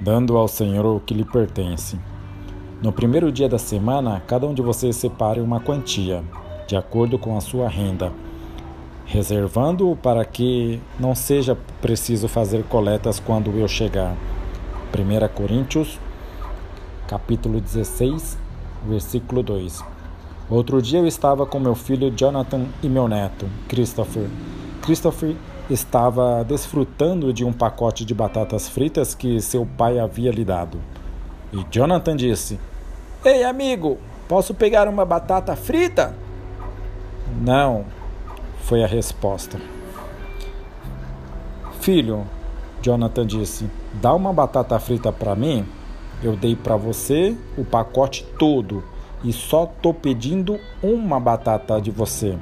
dando ao Senhor o que lhe pertence. No primeiro dia da semana, cada um de vocês separe uma quantia, de acordo com a sua renda, reservando-o para que não seja preciso fazer coletas quando eu chegar. 1 Coríntios, capítulo 16, versículo 2. Outro dia eu estava com meu filho Jonathan e meu neto, Christopher. Christopher estava desfrutando de um pacote de batatas fritas que seu pai havia lhe dado. E Jonathan disse: Ei, amigo, posso pegar uma batata frita? Não, foi a resposta. Filho, Jonathan disse, dá uma batata frita para mim? Eu dei para você o pacote todo e só tô pedindo uma batata de você.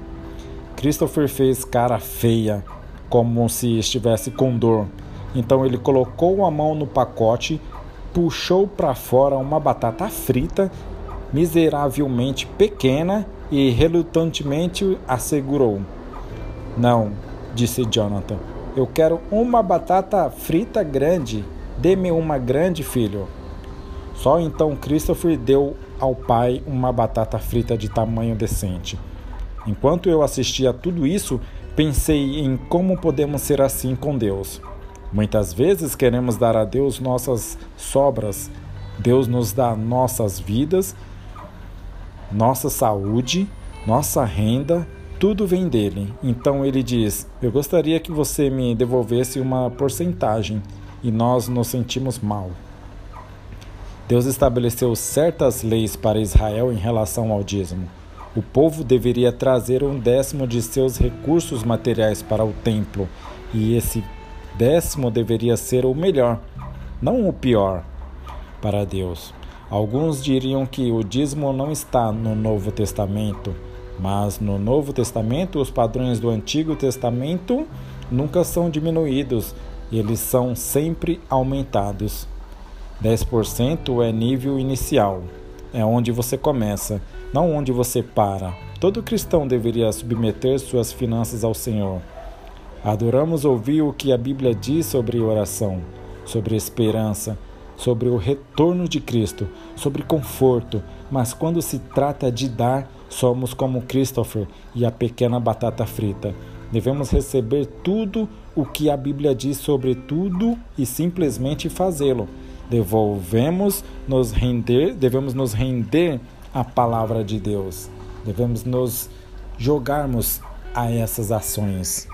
Christopher fez cara feia como se estivesse com dor. Então ele colocou a mão no pacote, puxou para fora uma batata frita, miseravelmente pequena, e relutantemente assegurou: Não, disse Jonathan, eu quero uma batata frita grande. Dê-me uma grande, filho. Só então Christopher deu ao pai uma batata frita de tamanho decente. Enquanto eu assistia a tudo isso, pensei em como podemos ser assim com Deus. Muitas vezes queremos dar a Deus nossas sobras. Deus nos dá nossas vidas, nossa saúde, nossa renda, tudo vem dele. Então ele diz: Eu gostaria que você me devolvesse uma porcentagem. E nós nos sentimos mal. Deus estabeleceu certas leis para Israel em relação ao dízimo o povo deveria trazer um décimo de seus recursos materiais para o templo, e esse décimo deveria ser o melhor, não o pior, para Deus. Alguns diriam que o dízimo não está no Novo Testamento, mas no Novo Testamento os padrões do Antigo Testamento nunca são diminuídos, eles são sempre aumentados. 10% é nível inicial, é onde você começa não onde você para. Todo cristão deveria submeter suas finanças ao Senhor. Adoramos ouvir o que a Bíblia diz sobre oração, sobre esperança, sobre o retorno de Cristo, sobre conforto, mas quando se trata de dar, somos como Christopher e a pequena batata frita. Devemos receber tudo o que a Bíblia diz sobre tudo e simplesmente fazê-lo. Devemos nos render, devemos nos render a palavra de Deus. Devemos nos jogarmos a essas ações.